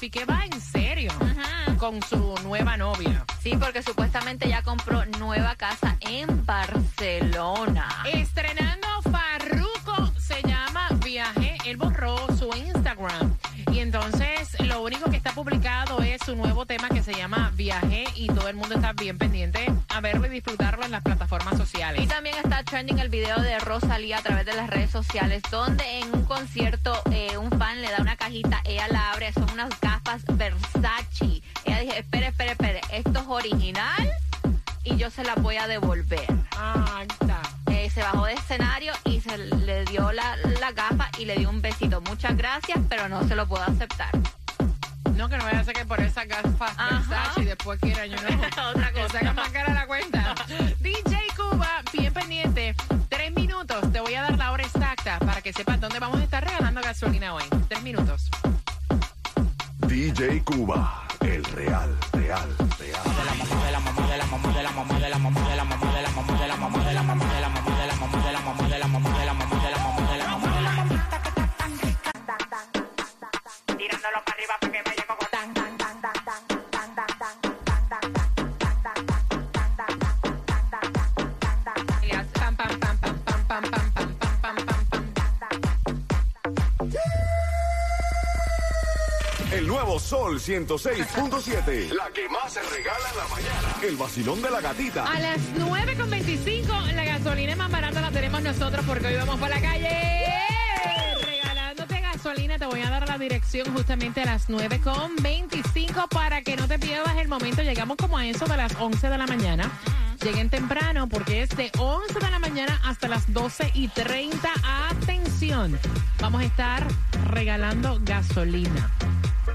Piqué va en serio con su nueva novia. Sí, porque supuestamente ya compró nueva casa en Barcelona. Estrenando Farruko se llama Viaje. Él borró su Instagram. Y entonces único que está publicado es su nuevo tema que se llama Viaje y todo el mundo está bien pendiente a verlo y disfrutarlo en las plataformas sociales. Y también está trending el video de Rosalía a través de las redes sociales, donde en un concierto eh, un fan le da una cajita, ella la abre, son unas gafas Versace. Ella dice, espere, espere, espere, esto es original y yo se la voy a devolver. Ah, está. Eh, se bajó de escenario y se le dio la, la gafa y le dio un besito. Muchas gracias, pero no se lo puedo aceptar. No, que no vaya a ser que por esa gafas. Versace y después quiera yo no. Otra cosa. saca más cara la cuenta. DJ Cuba, bien pendiente. Tres minutos. Te voy a dar la hora exacta para que sepas dónde vamos a estar regalando gasolina hoy. Tres minutos. DJ Cuba, el real, real. 106.7. La que más se regala en la mañana. El vacilón de la gatita. A las 9.25 la gasolina más barata la tenemos nosotros porque hoy vamos por la calle. Regalándote gasolina, te voy a dar la dirección justamente a las 9.25 para que no te pierdas el momento. Llegamos como a eso de las 11 de la mañana. Lleguen temprano porque es de 11 de la mañana hasta las 12 y 30. Atención, vamos a estar regalando gasolina.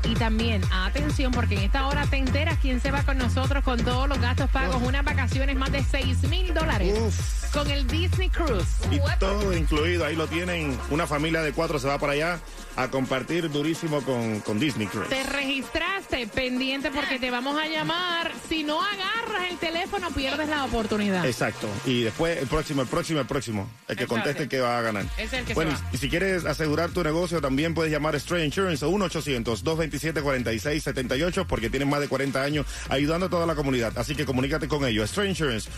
Y también, atención, porque en esta hora te enteras quién se va con nosotros con todos los gastos pagos. Unas vacaciones más de 6 mil dólares con el Disney Cruise. Y todo incluido, ahí lo tienen. Una familia de cuatro se va para allá a compartir durísimo con, con Disney Cruise. Te registraste pendiente porque te vamos a llamar. Si no agarras el teléfono, pierdes la oportunidad. Exacto. Y después el próximo, el próximo, el próximo. El que Exacto. conteste el que va a ganar. Es el que bueno, se va. y si quieres asegurar tu negocio, también puedes llamar a Stray Insurance a 1-800-227-4678 porque tienen más de 40 años ayudando a toda la comunidad. Así que comunícate con ellos. Stray Insurance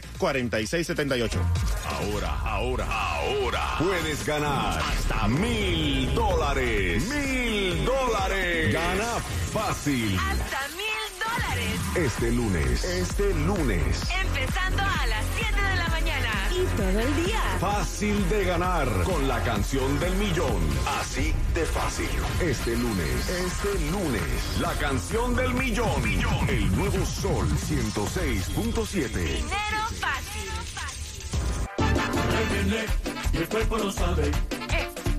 1-800-227-4678. Ahora, ahora, ahora. Puedes ganar hasta mil dólares. Mil dólares. Gana fácil. Hasta mil dólares. Este lunes. Este lunes. Empezando a las Y todo el día. Fácil de ganar con la canción del millón. Así de fácil. Este lunes, este lunes, la canción del millón. El nuevo Sol 106.7. Dinero fácil. Él viene y el cuerpo lo sabe.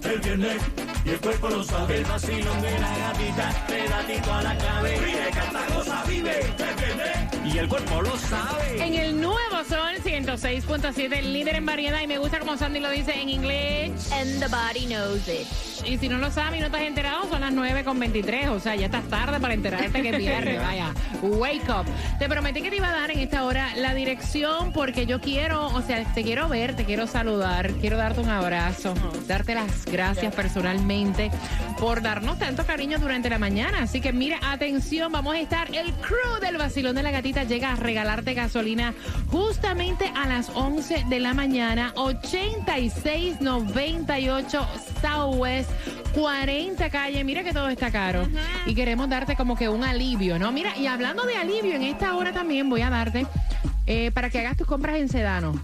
Él viene y el cuerpo lo sabe. El vacilón de la gatita, pedatito a la clave. Vive, canta, goza, vive. Él viene y el cuerpo lo sabe. En el nuevo Sol 106.7, el líder en variedad. Y me gusta como Sandy lo dice en inglés. And the body knows it. Y si no lo sabes y no estás enterado, son las 9.23. O sea, ya estás tarde para enterarte que es viernes. Vaya, wake up. Te prometí que te iba a dar en esta hora la dirección porque yo quiero, o sea, te quiero ver, te quiero saludar, quiero darte un abrazo, darte las gracias personalmente por darnos tanto cariño durante la mañana. Así que mira, atención, vamos a estar, el crew del vacilón de la gatita llega a regalarte gasolina justamente a las 11 de la mañana, 8698 Southwest 40 calle. Mira que todo está caro. Y queremos darte como que un alivio, ¿no? Mira, y hablando de alivio, en esta hora también voy a darte eh, para que hagas tus compras en Sedano.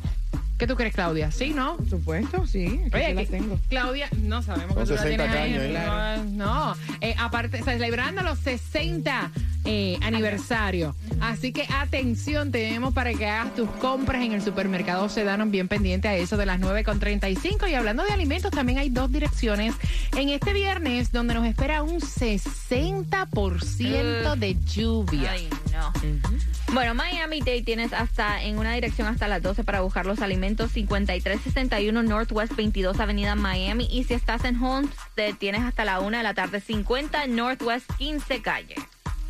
¿Qué tú crees, Claudia? ¿Sí, no? supuesto, sí. Oye, sí las que- tengo. Claudia, no sabemos que tú la 60 tienes ahí. ¿eh? No, no. eh, aparte, celebrando los 60 eh, aniversario. Así que atención, tenemos para que hagas tus compras en el supermercado Sedano, bien pendiente a eso de las 9.35. Y hablando de alimentos, también hay dos direcciones en este viernes donde nos espera un 60% de lluvia. Ay, no. Bueno, Miami Dade tienes hasta en una dirección hasta las 12 para buscar los alimentos 5361 Northwest 22 Avenida Miami y si estás en Homestead tienes hasta la 1 de la tarde 50 Northwest 15 Calle.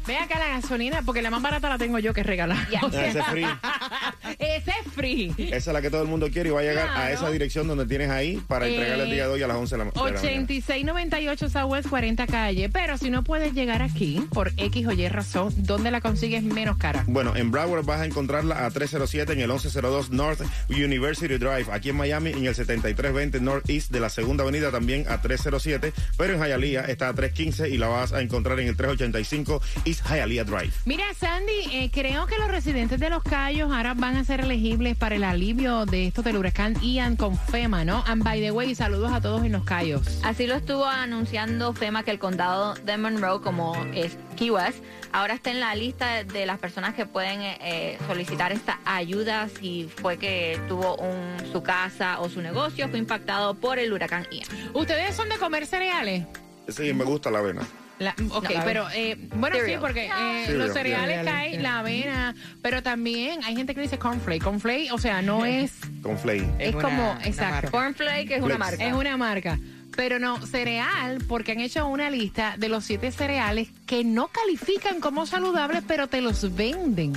Ve acá la gasolina, porque la más barata la tengo yo que regalar. Ya. O sea, Ese es free. ese es free. Esa es la que todo el mundo quiere y va a llegar a esa dirección donde tienes ahí para entregarle el día de hoy a las 11 de la, de la mañana. 8698 Southwest 40 calle. Pero si no puedes llegar aquí por X o Y razón, ¿dónde la consigues menos cara? Bueno, en Broward vas a encontrarla a 307 en el 1102 North University Drive. Aquí en Miami en el 7320 Northeast de la Segunda Avenida también a 307. Pero en Hialeah está a 315 y la vas a encontrar en el 385 East Hialeah Drive. Mira, Sandy, eh, creo que los residentes de Los Cayos ahora van a ser elegibles para el alivio de esto del huracán Ian con FEMA, ¿no? And by the way, saludos a todos en Los Cayos. Así lo estuvo anunciando FEMA que el condado de Monroe, como es Key West, ahora está en la lista de las personas que pueden eh, eh, solicitar esta ayuda si fue que tuvo un, su casa o su negocio fue impactado por el huracán Ian. ¿Ustedes son de comer cereales? Sí, me gusta la avena. La- ok, No. pero eh, bueno, sí, porque eh, Cereal, los cereales caen, la avena, pero también hay gente que dice cornflake. Cornflake, o sea, no es, Con Flay. es Es una- como, exacto. Cornflake es una marca. es una marca. Pero no, cereal, porque han hecho una lista de los siete cereales que no califican como saludables, pero te los venden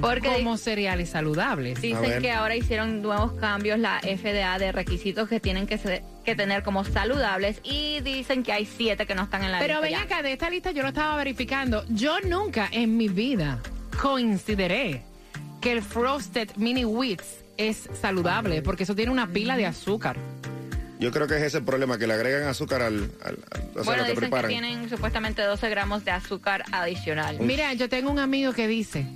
Porque como cereales saludables. Dicen que ahora hicieron nuevos cambios la FDA de requisitos que tienen que, ser- que tener como saludables y dicen que hay siete que no están en la Pero lista. ven ya. acá, de esta lista yo lo estaba verificando. Yo nunca en mi vida coincidiré que el Frosted Mini Wheats es saludable, porque eso tiene una pila de azúcar. Yo creo que es ese el problema, que le agregan azúcar al, al- al- o sea, Bueno, lo que dicen que preparan. tienen supuestamente 12 gramos de azúcar adicional. Mira, yo tengo un amigo que dice,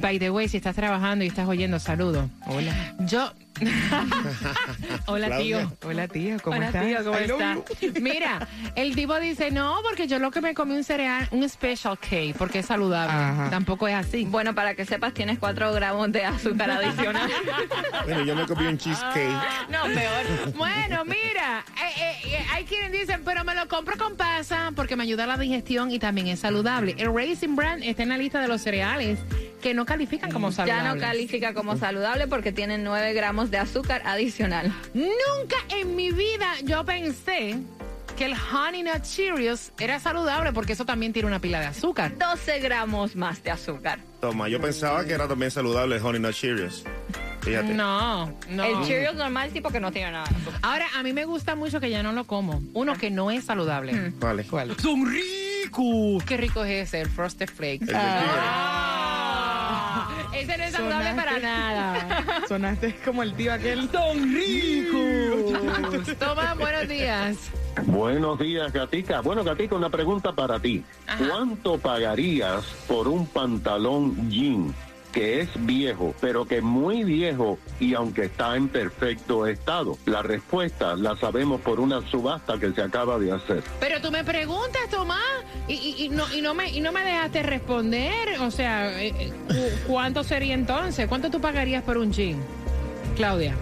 by the way, si estás trabajando y estás oyendo, saludo. Hola. Yo... Hola, Claudia. tío. Hola, tía, ¿cómo Hola, estás? tío, ¿cómo I you. Mira, el tipo dice, no, porque yo lo que me comí un cereal, un Special K, porque es saludable. Ajá. Tampoco es así. Bueno, para que sepas, tienes 4 gramos de azúcar adicional. Bueno, yo me comí un cheesecake. no, peor. Bueno, mira, eh, eh, eh, hay quienes dicen, pero me lo compro con pasa porque me ayuda a la digestión y también es saludable. El Raisin Bran está en la lista de los cereales que no califican como Ya saludables. no califica como saludable porque tiene 9 gramos de azúcar adicional. Nunca en mi vida yo pensé que el Honey Nut Cheerios era saludable porque eso también tiene una pila de azúcar. 12 gramos más de azúcar. Toma, yo pensaba que era también saludable el Honey Nut Cheerios. Fíjate. No, no. El Cheerios normal sí porque no tiene nada. de azúcar. Ahora, a mí me gusta mucho que ya no lo como. Uno que no es saludable. Vale. ¿Cuál? ¡Son ricos! Qué rico es ese, el Frosted Flakes. El. Ah, ese no es saludable Sonaste- para nada. Sonaste como el tío aquel. ¡Son ricos! Toma, buenos días. Buenos días, Gatica. Bueno, Gatica, una pregunta para ti. ¿Cuánto pagarías por un pantalón jean que es viejo, pero que muy viejo y aunque está en perfecto estado? La respuesta la sabemos por una subasta que se acaba de hacer. Pero tú me preguntas, Tomás, y, y- y no, y, no me, y no me dejaste responder. O sea, eh, eh, cu- ¿cuánto sería entonces? ¿Cuánto tú pagarías por un jean? Claudia,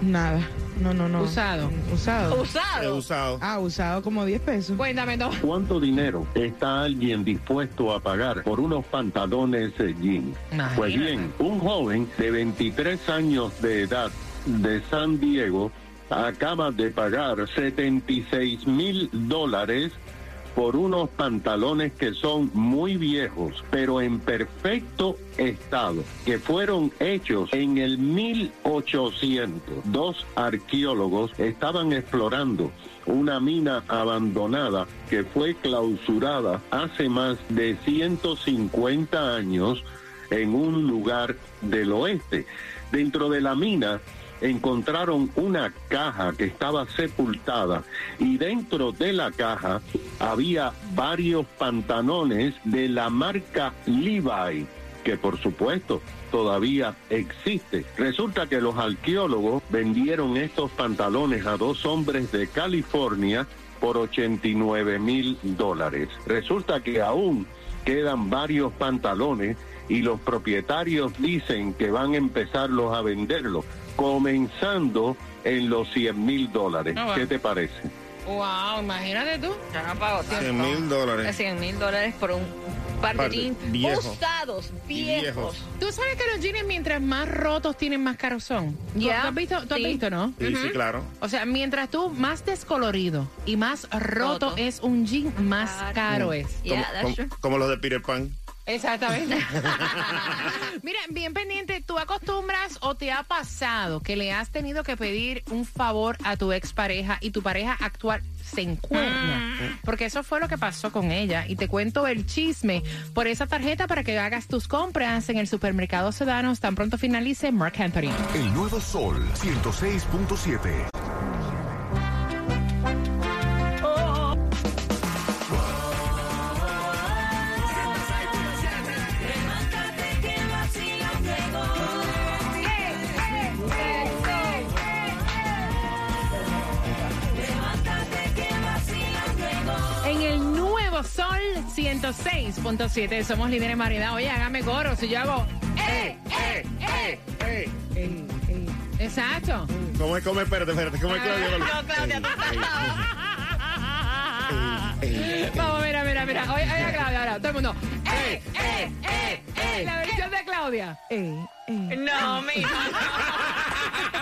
Nada. No, no, no. Usado. Usado. He Usado. usado. Ah, usado como 10 pesos. cuéntame, Tomás. ¿Cuánto dinero está alguien dispuesto a pagar por unos pantalones eh, jean? Imagínate. Pues bien, un joven de 23 años de edad de San Diego acaba de pagar 76 mil dólares por unos pantalones que son muy viejos, pero en perfecto estado, que fueron hechos en el 1800. Dos arqueólogos estaban explorando una mina abandonada que fue clausurada hace más de 150 años en un lugar del oeste. Dentro de la mina encontraron una caja que estaba sepultada y dentro de la caja había varios pantalones de la marca Levi, que por supuesto todavía existe. Resulta que los arqueólogos vendieron estos pantalones a dos hombres de California por 89 mil dólares. Resulta que aún quedan varios pantalones y los propietarios dicen que van a empezarlos a venderlos, comenzando en los 100 mil dólares. Ah, bueno. ¿Qué te parece? Wow, imagínate tú. Yo no pago 100 mil dólares. 100 mil dólares por un par de jeans viejo. usados, viejos. viejos. Tú sabes que los jeans mientras más rotos tienen más caros son. ¿Tú- Ya, ¿Tú has visto, tú has visto, no? Sí, sí, claro. O sea, mientras tú más descolorido y más roto, Roto. es un jean, más caro es. Como, Yeah, como- como los de Peter Pan. Exactamente. Mira, bien pendiente, ¿tú acostumbras o te ha pasado que le has tenido que pedir un favor a tu expareja y tu pareja actual se encuentra? Porque eso fue lo que pasó con ella. Y te cuento el chisme por esa tarjeta para que hagas tus compras en el supermercado Sedanos tan pronto finalice Mark Anthony. El nuevo Sol 106.7. Sol 106.7 somos líderes en variedad. Oye, hágame coro si yo hago... ¡Eh, eh, eh! Ey, ¡Ey, ey! Exacto. ¿Cómo es? ¿Cómo es? Espérate, espérate. ¿Cómo es Claudia? No, Claudia, tú estás Vamos, mira, mira, mira. Oye, oye, Claudia, ahora, todo el mundo. ¡Eh, eh, eh, eh! La versión de Claudia. Eh, eh. No, mira.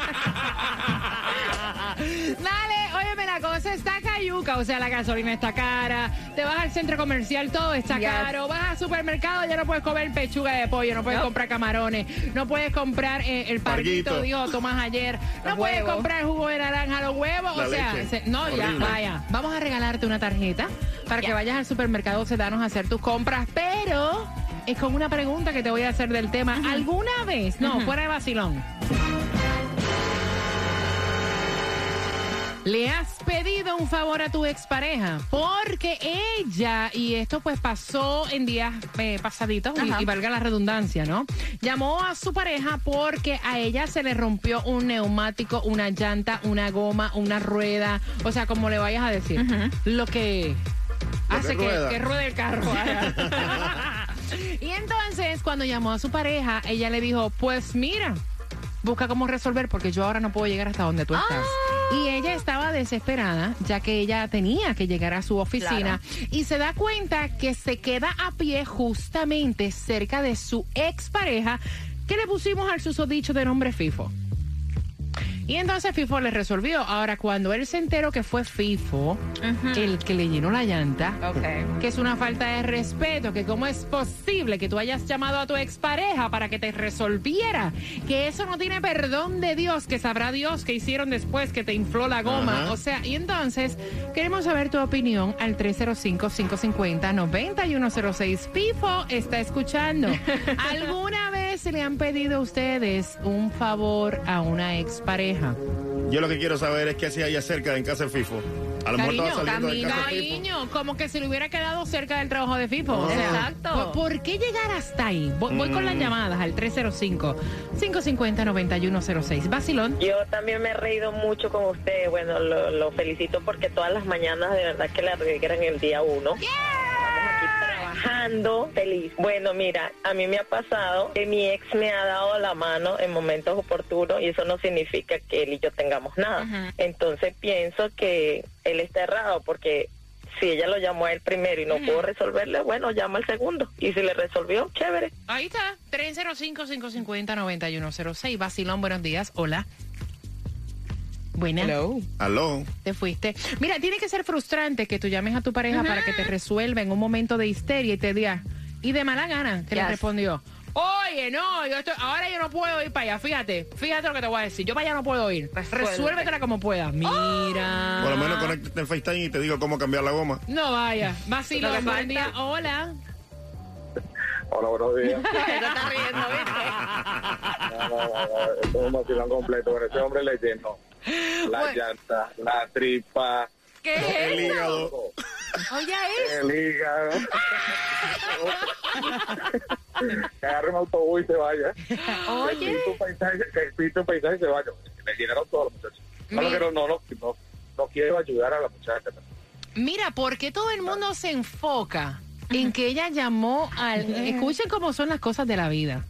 está cayuca, o sea, la gasolina está cara, te vas al centro comercial, todo está Yes. caro, vas al supermercado, ya no puedes comer pechuga de pollo, no puedes No. comprar camarones, no puedes comprar eh, el parguito, dijo Tomás ayer, no Los puedes huevos. comprar jugo de naranja, los huevos, La o sea, se- no, ya, vaya, vamos a regalarte una tarjeta para que Ya. vayas al supermercado Sedanos a hacer tus compras, pero es con una pregunta que te voy a hacer del tema, ¿alguna vez, no, fuera de vacilón? Le has pedido un favor a tu expareja porque ella, y esto pues pasó en días eh, pasaditos, y, valga la redundancia, ¿no? Llamó a su pareja porque a ella se le rompió un neumático, una llanta, una goma, una rueda, o sea, como le vayas a decir, lo que Lo hace que que, rueda. que ruede el carro. y entonces, cuando llamó a su pareja, ella le dijo, pues mira, busca cómo resolver porque yo ahora no puedo llegar hasta donde tú estás. Y ella estaba desesperada, ya que ella tenía que llegar a su oficina y se da cuenta que se queda a pie justamente cerca de su expareja que le pusimos al susodicho de nombre FIFO. Y entonces FIFO le resolvió. Ahora, cuando él se enteró que fue FIFO el que le llenó la llanta, que es una falta de respeto, que cómo es posible que tú hayas llamado a tu expareja para que te resolviera, que eso no tiene perdón de Dios, que sabrá Dios que hicieron después que te infló la goma. Ajá. O sea, y entonces queremos saber tu opinión al 305-550-9106. Pifo está escuchando. ¿Alguna vez le han pedido a ustedes un favor a una expareja? Yo lo que quiero saber es qué hacía ella cerca en casa de FIFO. A lo mejor Cariño, estaba saliendo de casa de FIFO. Cariño, como que se le hubiera quedado cerca del trabajo de FIFO. O sea, Exacto. ¿por, por qué llegar hasta ahí? Voy, voy con las llamadas al 305-550-9106. Vacilón. Yo también me he reído mucho con usted. Bueno, lo, lo felicito porque todas las mañanas de verdad que le alegran el día uno. Aquí trabajando feliz. Bueno, mira, a mí me ha pasado que mi ex me ha dado la mano en momentos oportunos y eso no significa que él y yo tengamos nada. Entonces pienso que él está errado porque si ella lo llamó a él primero y no pudo resolverle, bueno, llama al segundo. Y si le resolvió, chévere. Ahí está, 305-550-9106. Vacilón, buenos días. Hola. Buenas. Hello. Aló. Te fuiste. Mira, tiene que ser frustrante que tú llames a tu pareja para que te resuelva en un momento de histeria y te diga, y de mala gana, que le respondió. Oye, no, yo estoy, ahora yo no puedo ir para allá, fíjate, fíjate lo que te voy a decir, yo para allá no puedo ir, Resuélvete. resuélvetela como puedas. Mira. Por lo menos conéctate en FaceTime y te digo cómo cambiar la goma. No vaya, Lo vacilón, que buen falta. día, hola. Hola, buenos días. Te estás riendo, ¿viste? No, no, no, no, esto es un vacilón completo. Pero ese hombre le llenó la Bueno. llanta, la tripa, ¿Qué El es eso? hígado. Oye, es. el hígado. que agarre un autobús y se vaya. Oye. Que pinte un paisaje, que pinte un paisaje y se vaya. Le llenaron todos los muchachos. Que no, no, no, no, no quiero ayudar a la muchacha. Mira, ¿por qué todo el mundo se enfoca en que ella llamó al... Escuchen cómo son las cosas de la vida.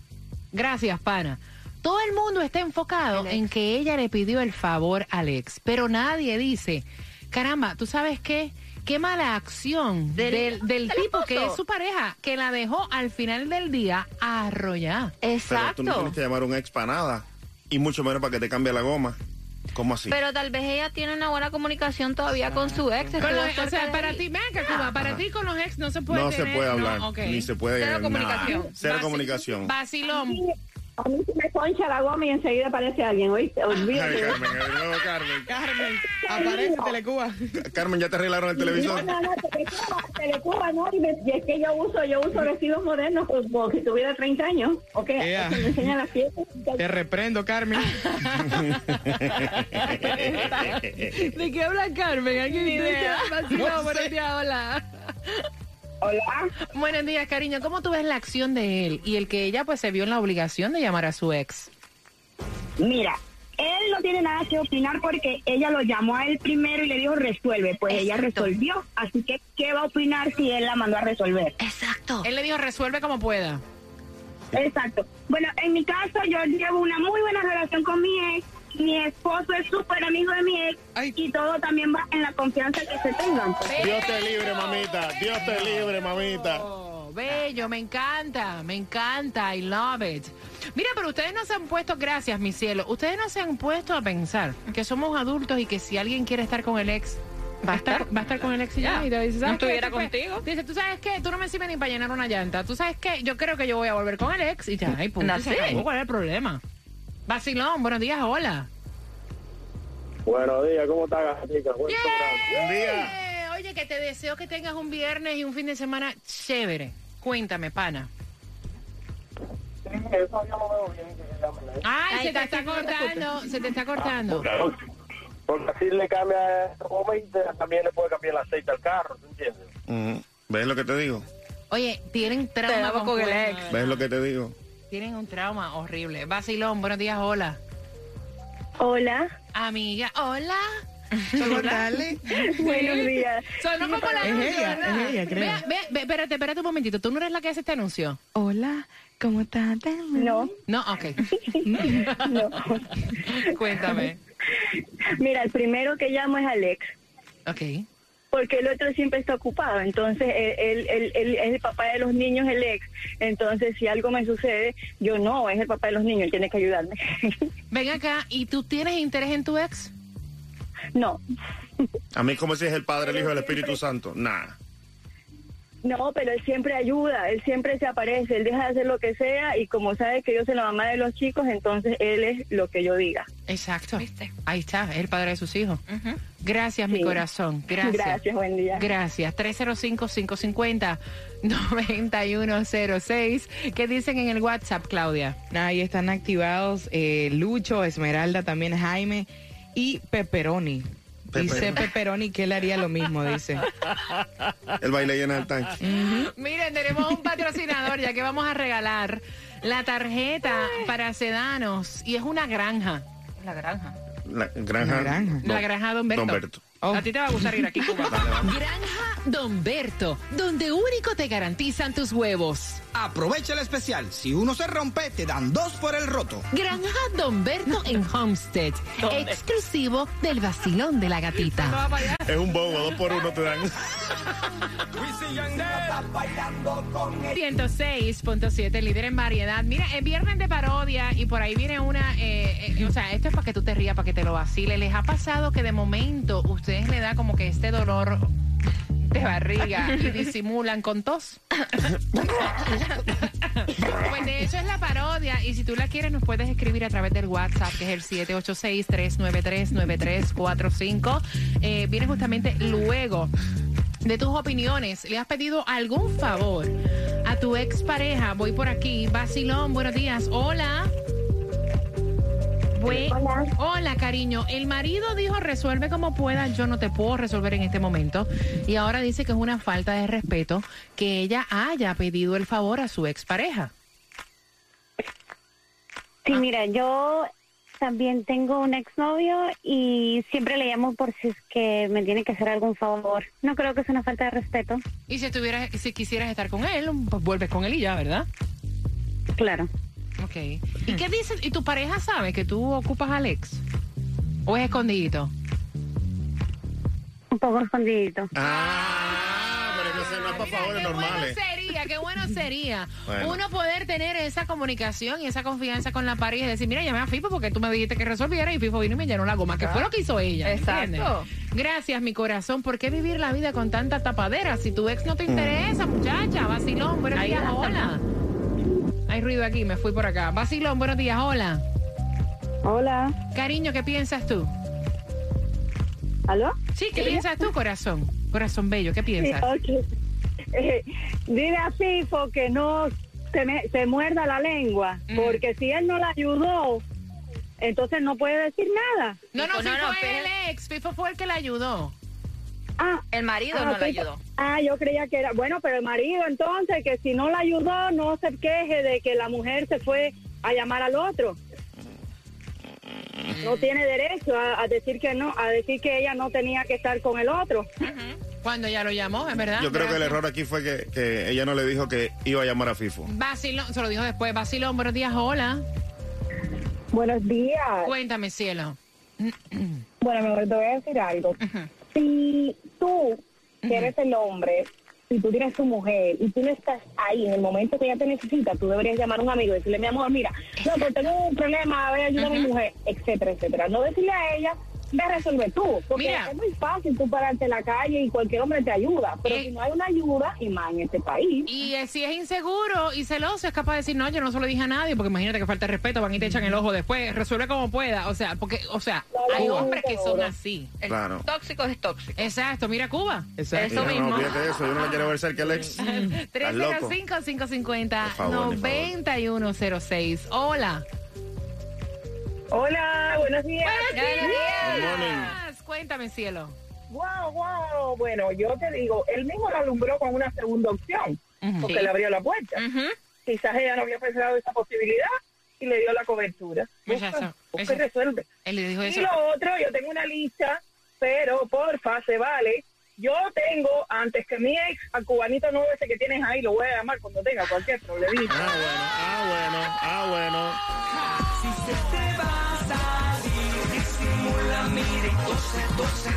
Gracias, pana. Todo el mundo está enfocado en que ella le pidió el favor al ex, pero nadie dice, caramba, ¿tú sabes qué? Qué mala acción del, del, tipo que es su pareja, que la dejó al final del día arrollada. Pero tú no tienes que llamar a un ex para nada, y mucho menos para que te cambie la goma. ¿Cómo así? Pero tal vez ella tiene una buena comunicación todavía con su ex. Con los- o sea, para ti, ven acá, Cuba, para ti con los ex no se puede no se puede hablar, no, ni se puede... Cero nada. comunicación. Cero comunicación. Vacilón. A mí se me poncha la goma y enseguida aparece alguien, ¿oíste? Ay, Olvídate. Carmen, de nuevo, Carmen. Carmen, aparece Telecuba. Carmen, ¿ya te arreglaron el televisor? No, no, no, Telecuba, Telecuba, no, y, me- y es que yo uso, yo uso vestidos modernos pues, como si tuviera 30 años, ¿ok? Ea. Que me enseñan las fiestas. Te reprendo, Carmen. ¿De qué habla Carmen? ¿Alguien Ni idea. Vacilón, No buenos sé. días, hola. Hola. Buenos días, cariño. ¿Cómo tú ves la acción de él y el que ella pues se vio en la obligación de llamar a su ex? Mira, él no tiene nada que opinar porque ella lo llamó a él primero y le dijo resuelve. Pues ella resolvió. Así que, ¿qué va a opinar si él la mandó a resolver? Exacto. Él le dijo resuelve como pueda. Exacto. Bueno, en mi caso, yo llevo una muy buena relación con mi ex. Mi esposo es súper amigo de mi ex. Ay. Y todo también va en la confianza que se tengan. pues. Dios te libre, mamita. Dios te libre, mamita. Oh, bello, me encanta, me encanta, I love it. Mira, pero ustedes no se han puesto, gracias, mi cielo, ustedes no se han puesto a pensar que somos adultos y que si alguien quiere estar con el ex, va a estar, va a estar con el ex y ya. Y te dice, ¿sabes No qué? estuviera Tú, contigo. Dice, ¿tú sabes qué? Tú no me sirves ni para llenar una llanta. ¿Tú sabes qué? Yo creo que yo voy a volver con el ex y ya, ay, punto, That's se acabó. it. ¿Cuál es el problema? Vacilón, buenos días, hola. Buenos días, ¿cómo está, gatica? Buen programa. Buen día. Oye, que te deseo que tengas un viernes y un fin de semana chévere. Cuéntame, pana. Eso yo lo veo bien que llamen ahí. Ay, Ay, se te está cortando, se te está cortando. Porque así le cambia y te- también le puede cambiar el aceite al carro, ¿tú entiendes? Ujú. ¿Ves lo que te digo? Oye, tienen trauma con el ex. ¿Ves lo que te digo? Tienen un trauma horrible. Vacilón, buenos días, hola. Hola. Amiga, hola. ¿Cómo dale? Buenos días. Sonó como la Es anuncio, ella, ¿verdad? es ella, creo. Ve, ve, ve, espérate, espérate un momentito. ¿Tú no eres la que hace este anuncio? Hola, ¿cómo estás? No, No, ok. no. Cuéntame. Mira, el primero que llamo es Alex. Ok. Porque el otro siempre está ocupado, entonces él, él, él- él es el papá de los niños, el ex. Entonces, si algo me sucede, yo no, es el papá de los niños, él tiene que ayudarme. Ven acá, ¿y tú tienes interés en tu ex? no, A mí como si es el Padre, el Hijo y el Espíritu Santo. Nada. No, pero él siempre ayuda, él siempre se aparece, él deja de hacer lo que sea y como sabe que yo soy la mamá de los chicos, entonces él es lo que yo diga. Exacto. ¿Viste? Ahí está, es el padre de sus hijos. Gracias, mi corazón. Gracias. Gracias, buen día. Gracias. 305-550-9106. ¿Qué dicen en el WhatsApp, Claudia? Ahí están activados eh, Lucho, Esmeralda, también Jaime y Pepperoni. Dice Pepperoni que él haría lo mismo, dice. El baile llena el tanque. Miren, tenemos un patrocinador ya que vamos a regalar la tarjeta para sedanos y es una granja. La granja. La granja. La granja. La granja Don Berto. Don Berto. Oh. A ti te va a gustar ir aquí, Cuba. Granja Don Berto, donde único te garantizan tus huevos. Aprovecha el especial. Si uno se rompe, te dan dos por el roto. Granja Don Berto en Homestead, exclusivo del vacilón de la gatita. Es un bobo, dos por uno te dan. 106.7, líder en variedad. Mira, es viernes de parodia y por ahí viene una, eh, eh, o sea, esto es para que tú te rías, para que te lo vaciles. ¿Les ha pasado que de momento ustedes le da como que este dolor de barriga y disimulan con tos? Pues de eso es la parodia y si tú la quieres nos puedes escribir a través del WhatsApp que es el 786-393-9345. Eh, viene justamente luego de tus opiniones. ¿Le has pedido algún favor a tu expareja? Voy por aquí. Basilón, buenos días. Hola. Bue- Hola. Hola, cariño. El marido dijo resuelve como puedas, yo no te puedo resolver en este momento. Y ahora dice que es una falta de respeto que ella haya pedido el favor a su expareja. Sí, mira, yo También tengo un exnovio y siempre le llamo por si es que me tiene que hacer algún favor. No creo que sea una falta de respeto. Y si estuvieras, si quisieras estar con él, pues vuelves con él y ya, ¿verdad? Claro. Ok. ¿Y qué dices? ¿Y tu pareja sabe que tú ocupas a Alex? ¿O es escondidito? Un poco escondidito. Ah, pero eso no es para favores qué bueno normales. sería, qué bueno sería Bueno. uno poder tener esa comunicación y esa confianza con la pareja y decir, mira, llamé a Fifo porque tú me dijiste que resolviera y Fifo vino y me llenó la goma, que fue lo que hizo ella. Exacto. Gracias, mi corazón. ¿Por qué vivir la vida con tanta tapadera? Si tu ex no te interesa, muchacha, vacilón, buenos días, hola. Hay ruido aquí, me fui por acá. Vacilón, buenos días, hola. Hola. Cariño, ¿qué piensas tú? ¿Aló? Sí, ¿qué piensas tú, corazón? Corazón bello, ¿qué piensas? Sí. Eh, dile a Fifo que no se, me- se muerda la lengua, Mm. porque si él no la ayudó, entonces no puede decir nada. No, no, Fifo, no, Fifo no, es pero- el ex. Fifo fue el que la ayudó. Ah, El marido ah, no le Fifo- ayudó. Ah, yo creía que era. Bueno, pero el marido entonces, que si no la ayudó, no se queje de que la mujer se fue a llamar al otro. No tiene derecho a, a decir que no, a decir que ella no tenía que estar con el otro. Cuando ya lo llamó, es verdad. Yo creo que el error aquí fue que, que ella no le dijo que iba a llamar a Fifo. Vacilón, se lo dijo después. Vacilón, buenos días, hola. Buenos días. Cuéntame, cielo. Bueno, te voy a decir algo. Si tú, que eres el hombre, si tú tienes tu mujer y tú no estás ahí en el momento que ella te necesita, tú deberías llamar a un amigo y decirle, mi amor, mira, no, pues tengo un problema, a ayudar a mi mujer, etcétera, etcétera. No decirle a ella, a resolver tú, porque Mira. es muy fácil tú pararte en la calle y cualquier hombre te ayuda, pero Eh. si no hay una ayuda, y más en este país. Y eh, si es inseguro y celoso, es capaz de decir, no, yo no se lo dije a nadie, porque imagínate que falta de respeto, van y te echan el ojo después, resuelve como pueda. O sea, porque, o sea, hay hombres que son así. El Claro. tóxico es tóxico. Exacto, mira Cuba. Exacto. Eso mismo. No, fíjate eso, yo no la quiero ver cerca el ex. Estás loco. 305-550-9106. Por favor, por Hola. Hola, buenos días. Good morning. Cuéntame, cielo. Wow, wow. Bueno, yo te digo, él mismo la alumbró con una segunda opción, porque Sí. le abrió la puerta. Ujú. Quizás ella no había pensado esa posibilidad y le dio la cobertura. Pues Busca, busca resuelve. Él le dijo Y eso. lo otro, yo tengo una lista, pero porfa, se vale. Yo tengo, antes que mi ex, al cubanito nuevo ese que tienes ahí, lo voy a llamar cuando tenga cualquier problemita. Ah, bueno, ah, bueno, ah, bueno. Si se te va mira y tose, tose.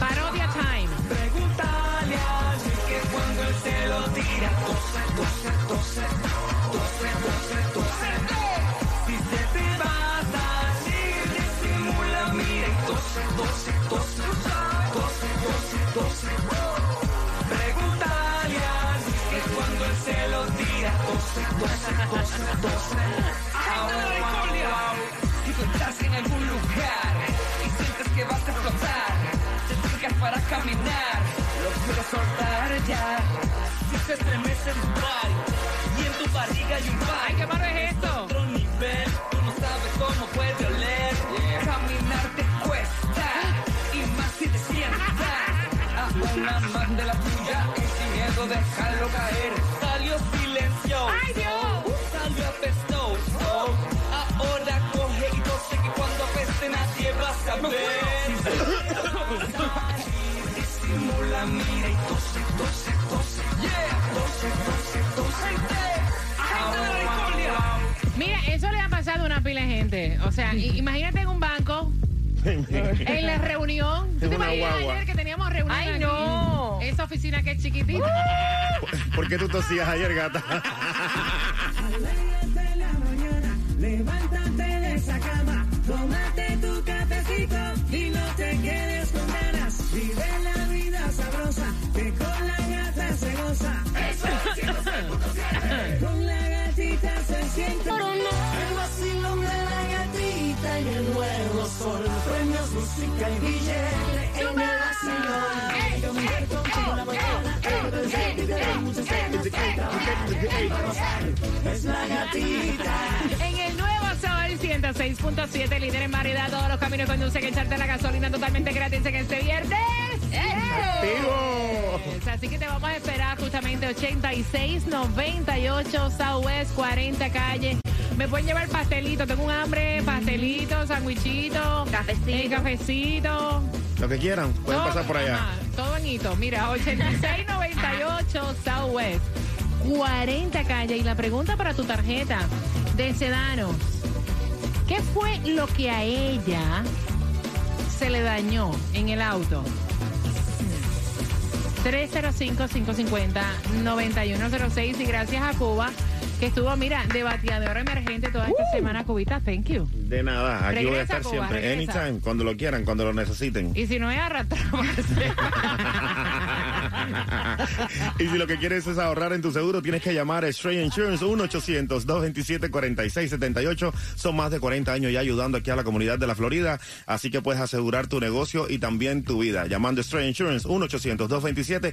Parodia time. Pregúntale a que cuando él se lo tira, tose, tose, tose, tose, tose, tose. Si te va disimula, mira y tose, tose, tose, tose, tose, tose. Pregúntale a que cuando él se lo tira, tose, tose, tose, tose. En algún lugar y sientes que vas a explotar, te acercas para caminar, lo puedes soltar ya. Si se estremece el body y en tu barriga hay un Ay, qué malo es esto. otro nivel, tú no sabes cómo puede oler. Caminar te cuesta y más si te sientas a una más de la tuya y sin miedo dejarlo caer. Mira y tose, tose, tose. Yeah. Tose, tose, tose. Agente de la discordia. Mira, eso le ha pasado a una pila de gente. O sea, i- imagínate en un banco, en la reunión. ¿Tú En te una imaginas guagua. ayer que teníamos reunión Ay, aquí? no. Esa oficina que es chiquitita. ¿Por qué tú tosías ayer, gata? y no te quedes con ganas. Vive la vida sabrosa, que con la gata se goza. Eso Con la gatita se siente. El vacilón de la gatita y el nuevo sol. Premios, música y billete en el vacilón. Yo me contigo en la mañana, es la gatita. En el nuevo Sol 106.7, líder en variedad, todos los caminos conducen a echarte la gasolina totalmente gratis en este viernes. ¡Activo! Yes, Así que te vamos a esperar justamente 86, 98, Southwest 40 calle Me pueden llevar pastelito. Tengo un hambre, pastelito, sandwichito, Cafecito. eh, cafecito. Lo que quieran, pueden Todo- pasar por allá. ajá, todo en hito. Mira, 8698 Southwest, 40 calle. Y la pregunta para tu tarjeta de Sedanos. ¿Qué fue lo que a ella se le dañó en el auto? 305-550-9106 y gracias a Cuba que estuvo, mira, de bateador emergente toda esta semana, Cubita, thank you. De nada, aquí voy a estar Cuba, siempre. regresa. Anytime, cuando lo quieran, cuando lo necesiten. Y si no es arrastrarse. y si lo que quieres es ahorrar en tu seguro, tienes que llamar a Stray Insurance 1-800-227-4678. Son más de 40 años ya ayudando aquí a la comunidad de la Florida, así que puedes asegurar tu negocio y también tu vida. Llamando a Stray Insurance 1-800-227-4678.